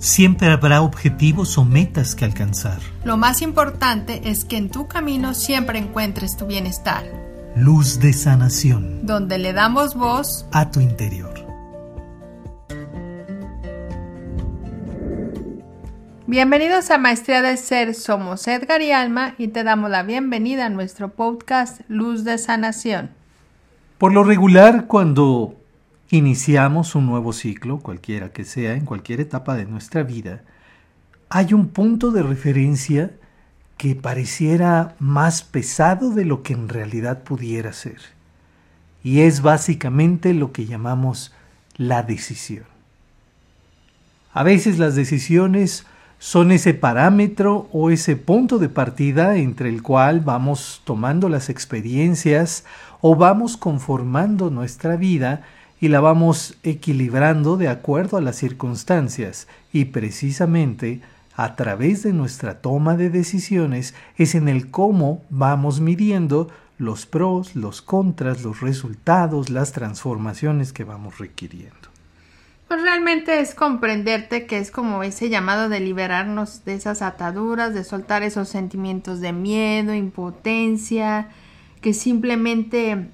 Siempre habrá objetivos o metas que alcanzar. Lo más importante es que en tu camino siempre encuentres tu bienestar. Luz de sanación. Donde le damos voz a tu interior. Bienvenidos a Maestría de Ser, somos Edgar y Alma y te damos la bienvenida a nuestro podcast Luz de Sanación. Por lo regular, cuando iniciamos un nuevo ciclo, cualquiera que sea, en cualquier etapa de nuestra vida, hay un punto de referencia que pareciera más pesado de lo que en realidad pudiera ser. Y es básicamente lo que llamamos la decisión. A veces las decisiones son ese parámetro o ese punto de partida entre el cual vamos tomando las experiencias o vamos conformando nuestra vida y la vamos equilibrando de acuerdo a las circunstancias y precisamente a través de nuestra toma de decisiones es en el cómo vamos midiendo los pros, los contras, los resultados, las transformaciones que vamos requiriendo. Pues realmente es comprenderte que es como ese llamado de liberarnos de esas ataduras, de soltar esos sentimientos de miedo, impotencia, que simplemente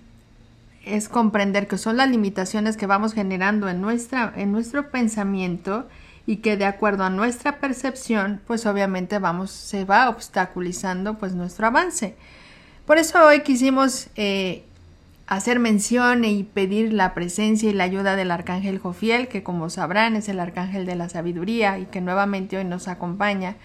es comprender que son las limitaciones que vamos generando en, nuestra, en nuestro pensamiento y que de acuerdo a nuestra percepción, pues obviamente vamos, se va obstaculizando pues nuestro avance. Por eso hoy quisimos eh, hacer mención y pedir la presencia y la ayuda del arcángel Jofiel, que como sabrán es el arcángel de la sabiduría y que nuevamente hoy nos acompaña,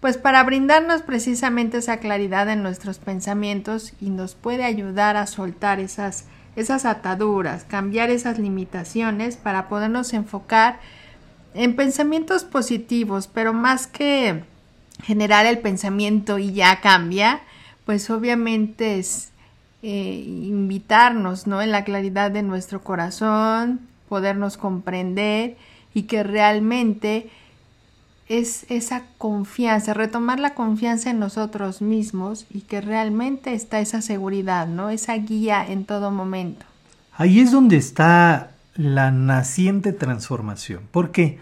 pues para brindarnos precisamente esa claridad en nuestros pensamientos y nos puede ayudar a soltar esas esas ataduras, cambiar esas limitaciones para podernos enfocar en pensamientos positivos, pero más que generar el pensamiento y ya cambia, pues obviamente es eh, invitarnos, ¿no? En la claridad de nuestro corazón, podernos comprender y que realmente es esa confianza, retomar la confianza en nosotros mismos y que realmente está esa seguridad, ¿no? Esa guía en todo momento. Ahí es donde está la naciente transformación. ¿Por qué?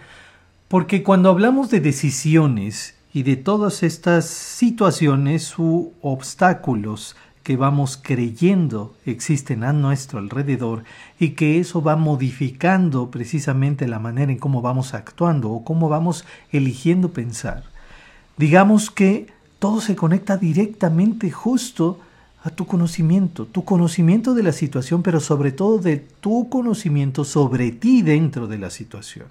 Porque cuando hablamos de decisiones y de todas estas situaciones u obstáculos que vamos creyendo existen a nuestro alrededor y que eso va modificando precisamente la manera en cómo vamos actuando o cómo vamos eligiendo pensar. Digamos que todo se conecta directamente justo a tu conocimiento, tu conocimiento de la situación, pero sobre todo de tu conocimiento sobre ti dentro de la situación.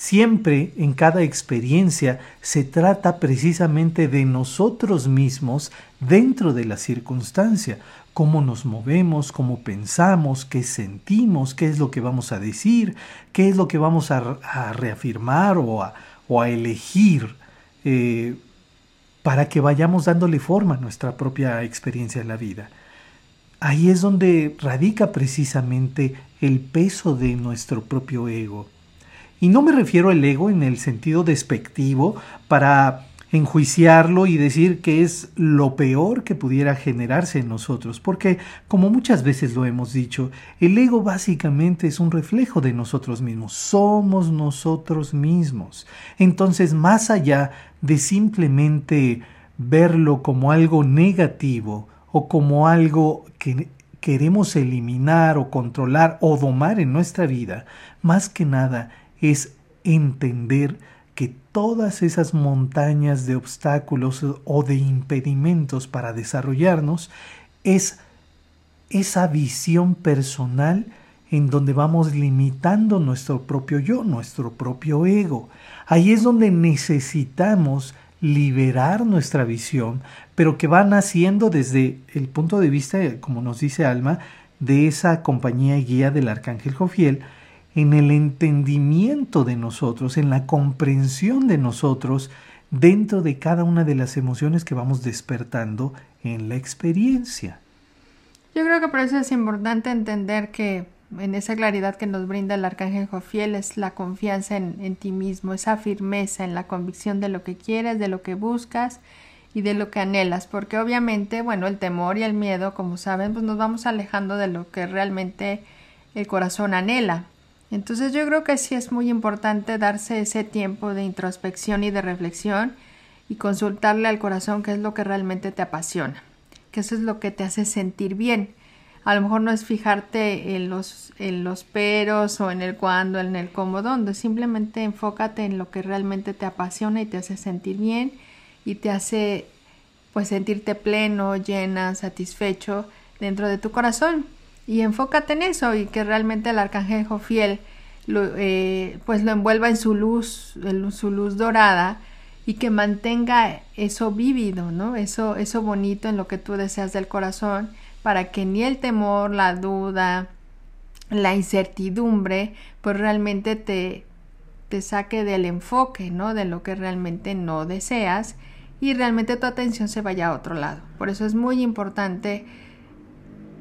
Siempre en cada experiencia se trata precisamente de nosotros mismos dentro de la circunstancia, cómo nos movemos, cómo pensamos, qué sentimos, qué es lo que vamos a decir, qué es lo que vamos a, reafirmar o a, elegir eh, para que vayamos dándole forma a nuestra propia experiencia en la vida. Ahí es donde radica precisamente el peso de nuestro propio ego y no me refiero al ego en el sentido despectivo para enjuiciarlo y decir que es lo peor que pudiera generarse en nosotros, porque como muchas veces lo hemos dicho, el ego básicamente es un reflejo de nosotros mismos, somos nosotros mismos. Entonces, más allá de simplemente verlo como algo negativo o como algo que queremos eliminar o controlar o domar en nuestra vida, más que nada es entender que todas esas montañas de obstáculos o de impedimentos para desarrollarnos es esa visión personal en donde vamos limitando nuestro propio yo, nuestro propio ego. Ahí es donde necesitamos liberar nuestra visión, pero que va naciendo desde el punto de vista, como nos dice Alma, de esa compañía guía del Arcángel Jofiel, en el entendimiento de nosotros, en la comprensión de nosotros dentro de cada una de las emociones que vamos despertando en la experiencia. Yo creo que por eso es importante entender que en esa claridad que nos brinda el arcángel Jofiel es la confianza en, en, ti mismo, esa firmeza en la convicción de lo que quieres, de lo que buscas y de lo que anhelas, porque obviamente, bueno, el temor y el miedo, como saben, pues nos vamos alejando de lo que realmente el corazón anhela. Entonces yo creo que sí es muy importante darse ese tiempo de introspección y de reflexión y consultarle al corazón qué es lo que realmente te apasiona, que eso es lo que te hace sentir bien. A lo mejor no es fijarte en los, en los peros o en el cuándo, en el cómo, dónde, simplemente enfócate en lo que realmente te apasiona y te hace sentir bien y te hace pues sentirte pleno, llena, satisfecho dentro de tu corazón y enfócate en eso y que realmente el arcángel fiel lo, eh, pues lo envuelva en su luz, en su luz dorada y que mantenga eso vívido, ¿no? Eso, eso bonito en lo que tú deseas del corazón para que ni el temor, la duda, la incertidumbre, pues realmente te, te saque del enfoque, ¿no? De lo que realmente no deseas y realmente tu atención se vaya a otro lado. Por eso es muy importante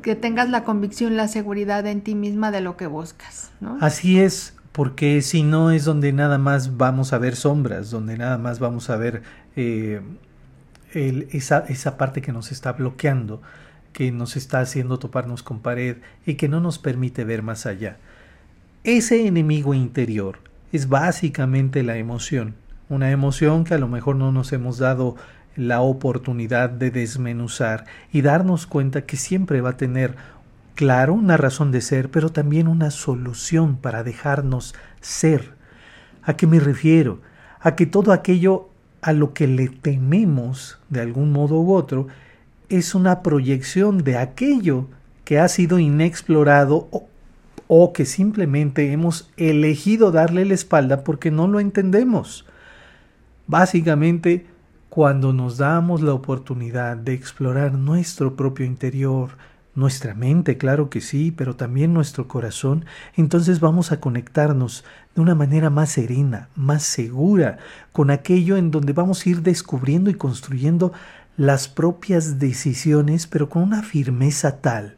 que tengas la convicción, la seguridad en ti misma de lo que buscas. Así es, porque si no es donde nada más vamos a ver sombras, donde nada más vamos a ver eh, esa, esa parte que nos está bloqueando, que nos está haciendo toparnos con pared y que no nos permite ver más allá. Ese enemigo interior es básicamente la emoción, una emoción que a lo mejor no nos hemos dado la oportunidad de desmenuzar y darnos cuenta que siempre va a tener, claro, una razón de ser, pero también una solución para dejarnos ser. ¿A qué me refiero? A que todo aquello a lo que le tememos de algún modo u otro es una proyección de aquello que ha sido inexplorado o, o que simplemente hemos elegido darle la espalda porque no lo entendemos. Básicamente, cuando nos damos la oportunidad de explorar nuestro propio interior, nuestra mente, claro que sí, pero también nuestro corazón, entonces vamos a conectarnos de una manera más serena, más segura, con aquello en donde vamos a ir descubriendo y construyendo las propias decisiones, pero con una firmeza tal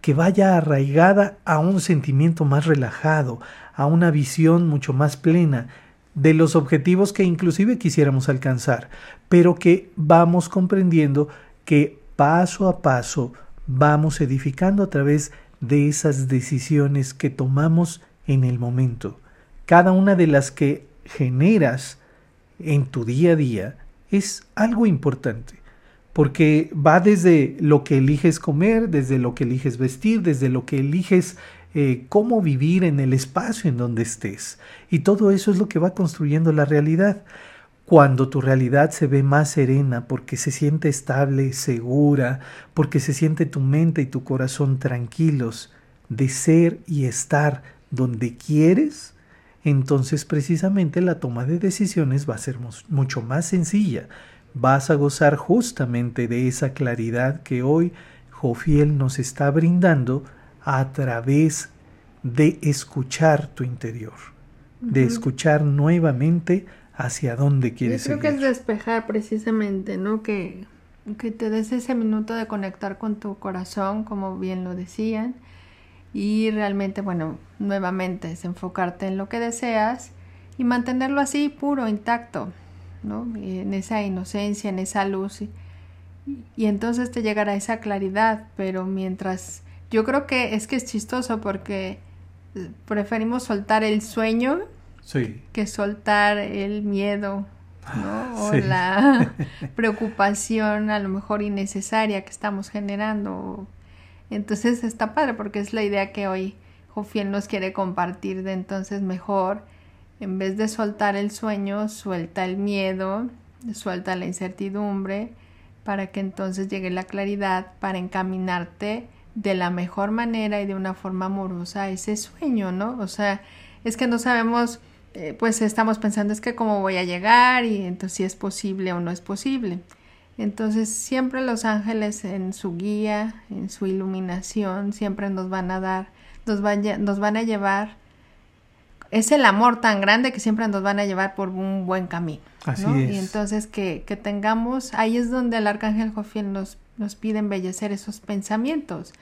que vaya arraigada a un sentimiento más relajado, a una visión mucho más plena, de los objetivos que inclusive quisiéramos alcanzar, pero que vamos comprendiendo que paso a paso vamos edificando a través de esas decisiones que tomamos en el momento. Cada una de las que generas en tu día a día es algo importante, porque va desde lo que eliges comer, desde lo que eliges vestir, desde lo que eliges eh, cómo vivir en el espacio en donde estés. Y todo eso es lo que va construyendo la realidad. Cuando tu realidad se ve más serena, porque se siente estable, segura, porque se siente tu mente y tu corazón tranquilos de ser y estar donde quieres, entonces precisamente la toma de decisiones va a ser mucho más sencilla. Vas a gozar justamente de esa claridad que hoy Jofiel nos está brindando a través de escuchar tu interior, de escuchar nuevamente hacia dónde quieres Yo creo que es despejar precisamente, ¿no? Que, que te des ese minuto de conectar con tu corazón, como bien lo decían, y realmente, bueno, nuevamente es enfocarte en lo que deseas y mantenerlo así puro, intacto, ¿no? En esa inocencia, en esa luz. Y, y entonces te llegará esa claridad, pero mientras yo creo que es que es chistoso porque preferimos soltar el sueño que soltar el miedo, ¿no? O la preocupación a lo mejor innecesaria que estamos generando. Entonces está padre porque es la idea que hoy Jofiel nos quiere compartir de entonces mejor, en vez de soltar el sueño, suelta el miedo, suelta la incertidumbre, para que entonces llegue la claridad para encaminarte de la mejor manera y de una forma amorosa ese sueño, ¿no? O sea, es que no sabemos, eh, pues estamos pensando es que cómo voy a llegar y entonces si es posible o no es posible. Entonces siempre los ángeles en su guía, en su iluminación, siempre nos van a dar, nos, nos van a llevar, es el amor tan grande que siempre nos van a llevar por un buen camino. Así es. Y entonces que, que tengamos, ahí es donde el arcángel Jofiel nos nos pide embellecer esos pensamientos.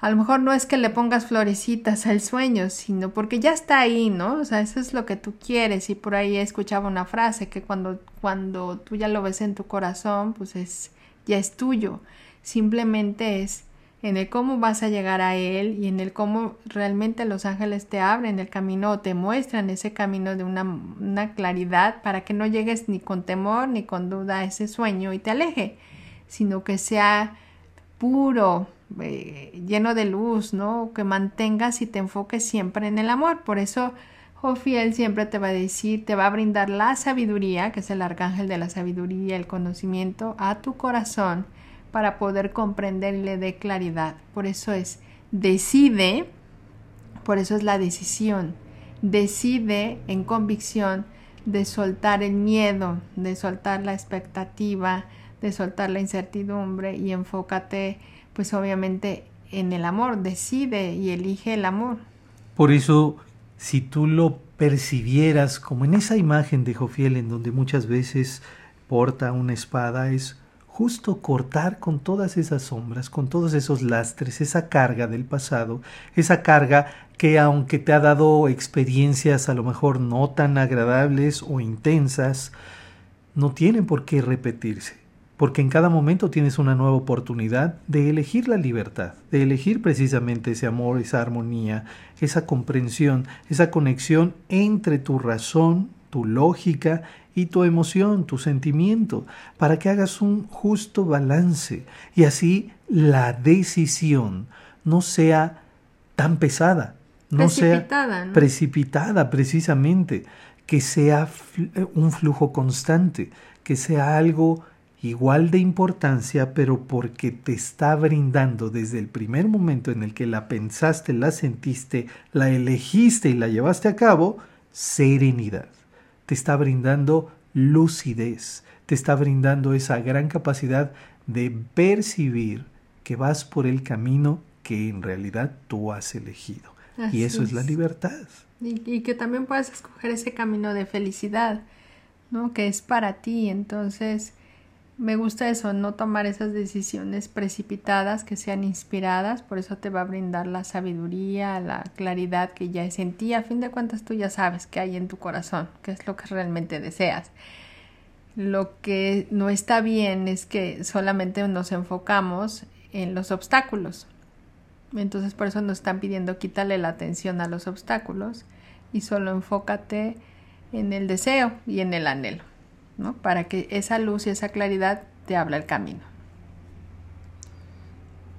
A lo mejor no es que le pongas florecitas al sueño, sino porque ya está ahí, ¿no? O sea, eso es lo que tú quieres. Y por ahí escuchaba una frase que cuando, cuando tú ya lo ves en tu corazón, pues es, ya es tuyo. Simplemente es en el cómo vas a llegar a Él y en el cómo realmente los ángeles te abren el camino o te muestran ese camino de una, una claridad para que no llegues ni con temor ni con duda a ese sueño y te aleje, sino que sea puro, eh, lleno de luz, ¿no? Que mantengas y te enfoques siempre en el amor. Por eso, Jofiel siempre te va a decir, te va a brindar la sabiduría, que es el arcángel de la sabiduría, el conocimiento, a tu corazón para poder comprender y le dé claridad. Por eso es, decide, por eso es la decisión, decide en convicción de soltar el miedo, de soltar la expectativa, de soltar la incertidumbre y enfócate pues obviamente en el amor, decide y elige el amor. Por eso, si tú lo percibieras como en esa imagen de Jofiel en donde muchas veces porta una espada, es justo cortar con todas esas sombras, con todos esos lastres, esa carga del pasado, esa carga que aunque te ha dado experiencias a lo mejor no tan agradables o intensas, no tienen por qué repetirse, porque en cada momento tienes una nueva oportunidad de elegir la libertad, de elegir precisamente ese amor, esa armonía, esa comprensión, esa conexión entre tu razón, tu lógica y tu emoción, tu sentimiento, para que hagas un justo balance y así la decisión no sea tan pesada, no sea precipitada precisamente, que sea un flujo constante, que sea algo igual de importancia, pero porque te está brindando desde el primer momento en el que la pensaste, la sentiste, la elegiste y la llevaste a cabo, serenidad te está brindando lucidez, te está brindando esa gran capacidad de percibir que vas por el camino que en realidad tú has elegido. y eso es. la libertad. Y, y, que también puedes escoger ese camino de felicidad, ¿no? Que es para ti. Entonces, me gusta eso, no tomar esas decisiones precipitadas que sean inspiradas, por eso te va a brindar la sabiduría, la claridad que ya es en ti. A fin de cuentas tú ya sabes qué hay en tu corazón, qué es lo que realmente deseas. Lo que no está bien es que solamente nos enfocamos en los obstáculos. Entonces por eso nos están pidiendo quítale la atención a los obstáculos y solo enfócate en el deseo y en el anhelo para que esa luz y esa claridad te habla el camino.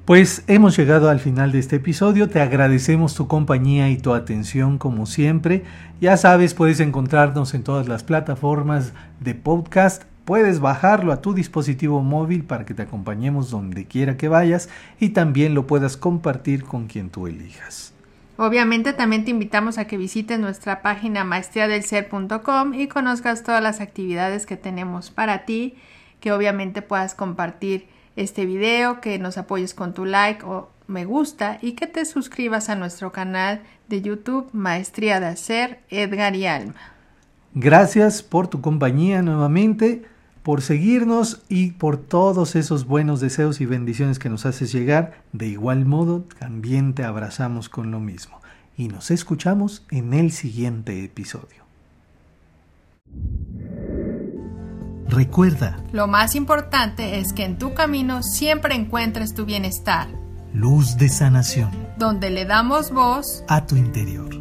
Pues hemos llegado al final de este episodio, te agradecemos tu compañía y tu atención como siempre. Ya sabes, puedes encontrarnos en todas las plataformas de podcast, puedes bajarlo a tu dispositivo móvil para que te acompañemos donde quiera que vayas y también lo puedas compartir con quien tú elijas. Obviamente también te invitamos a que visites nuestra página maestriadelser.com y conozcas todas las actividades que tenemos para ti, que obviamente puedas compartir este video, que nos apoyes con tu like o me gusta y que te suscribas a nuestro canal de YouTube Maestría de Hacer Edgar y Alma. Gracias por tu compañía nuevamente por seguirnos y por todos esos buenos deseos y bendiciones que nos haces llegar. De igual modo, también te abrazamos con lo mismo. Y nos escuchamos en el siguiente episodio. Recuerda, lo más importante es que en tu camino siempre encuentres tu bienestar. Luz de sanación. Donde le damos voz a tu interior.